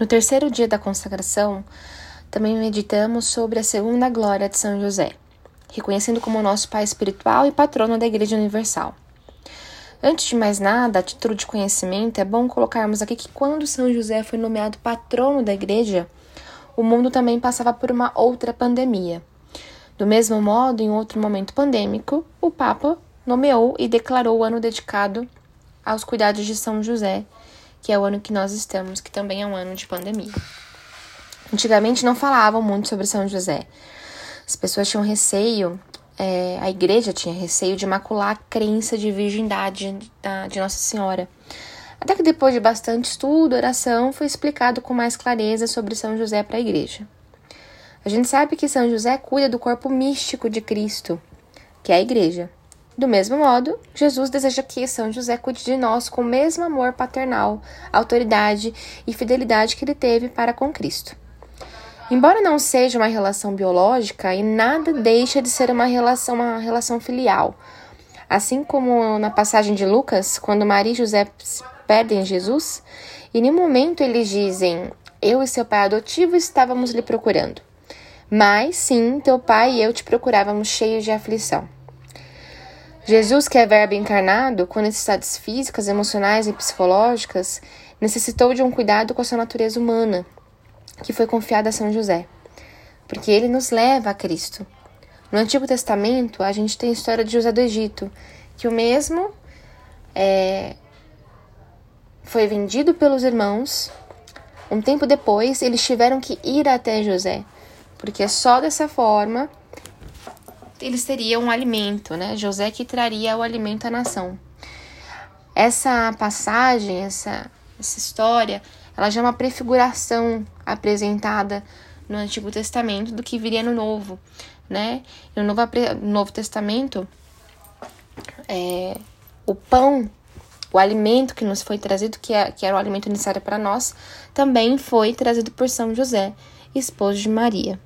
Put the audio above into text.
No terceiro dia da consagração, também meditamos sobre a segunda glória de São José, reconhecendo como nosso Pai espiritual e patrono da Igreja Universal. Antes de mais nada, a título de conhecimento, é bom colocarmos aqui que quando São José foi nomeado patrono da Igreja, o mundo também passava por uma outra pandemia. Do mesmo modo, em outro momento pandêmico, o Papa nomeou e declarou o ano dedicado aos cuidados de São José, que é o ano que nós estamos, que também é um ano de pandemia. Antigamente não falavam muito sobre São José. As pessoas tinham receio, é, a igreja tinha receio de macular a crença de virgindade da, de Nossa Senhora. Até que depois de bastante estudo, oração, foi explicado com mais clareza sobre São José para a igreja. A gente sabe que São José cuida do corpo místico de Cristo, que é a igreja. Do mesmo modo, Jesus deseja que São José cuide de nós com o mesmo amor paternal, autoridade e fidelidade que ele teve para com Cristo. Embora não seja uma relação biológica, e nada deixa de ser uma relação, uma relação filial. Assim como na passagem de Lucas, quando Maria e José perdem Jesus, em nenhum momento eles dizem: Eu e seu pai adotivo estávamos lhe procurando. Mas sim, teu pai e eu te procurávamos cheios de aflição. Jesus, que é Verbo encarnado, com necessidades físicas, emocionais e psicológicas, necessitou de um cuidado com a sua natureza humana, que foi confiada a São José, porque ele nos leva a Cristo. No Antigo Testamento, a gente tem a história de José do Egito, que o mesmo é, foi vendido pelos irmãos. Um tempo depois, eles tiveram que ir até José, porque só dessa forma eles teriam um alimento, né? José que traria o alimento à nação. Essa passagem, essa, essa história, ela já é uma prefiguração apresentada no Antigo Testamento do que viria no Novo, né? No Novo, no Novo Testamento, é, o pão, o alimento que nos foi trazido, que, é, que era o alimento necessário para nós, também foi trazido por São José, esposo de Maria.